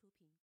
出品。